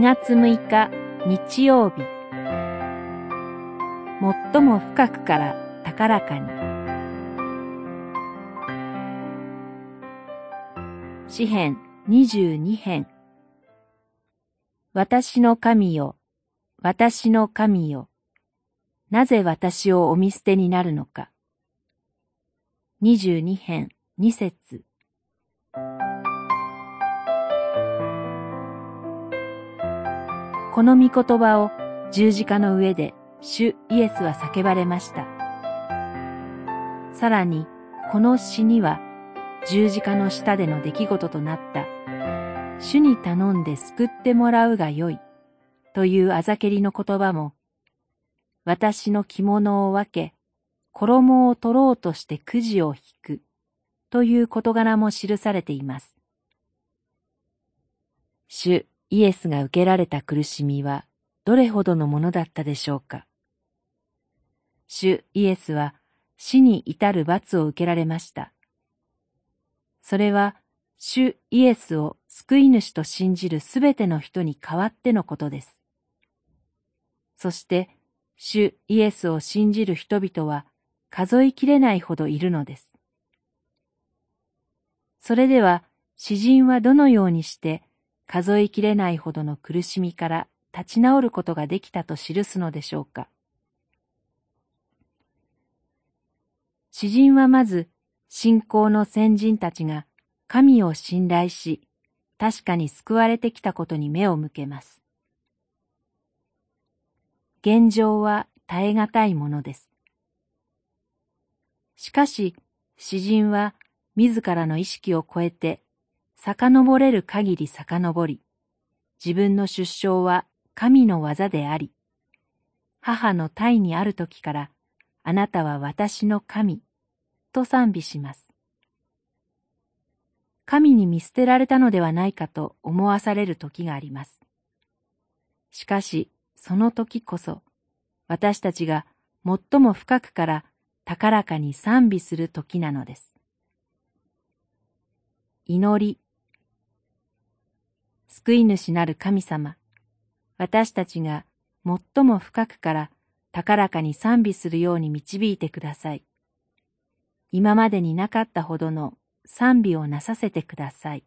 2月6日日曜日。最も深くから高らかに。詩編22編。私の神よ、私の神よ、なぜ私をお見捨てになるのか。22編2節。この御言葉を十字架の上で主イエスは叫ばれました。さらに、この詩には十字架の下での出来事となった主に頼んで救ってもらうがよいというあざけりの言葉も私の着物を分け衣を取ろうとしてくじを引くという事柄も記されています。主イエスが受けられた苦しみはどれほどのものだったでしょうか。主イエスは死に至る罰を受けられました。それは主イエスを救い主と信じるすべての人に代わってのことです。そして主イエスを信じる人々は数えきれないほどいるのです。それでは詩人はどのようにして数えきれないほどの苦しみから立ち直ることができたと記すのでしょうか。詩人はまず信仰の先人たちが神を信頼し、確かに救われてきたことに目を向けます。現状は耐え難いものです。しかし、詩人は自らの意識を超えて遡れる限り遡り、自分の出生は神の技であり、母の体にある時から、あなたは私の神、と賛美します。神に見捨てられたのではないかと思わされる時があります。しかし、その時こそ、私たちが最も深くから高らかに賛美する時なのです。祈り救い主なる神様、私たちが最も深くから高らかに賛美するように導いてください。今までになかったほどの賛美をなさせてください。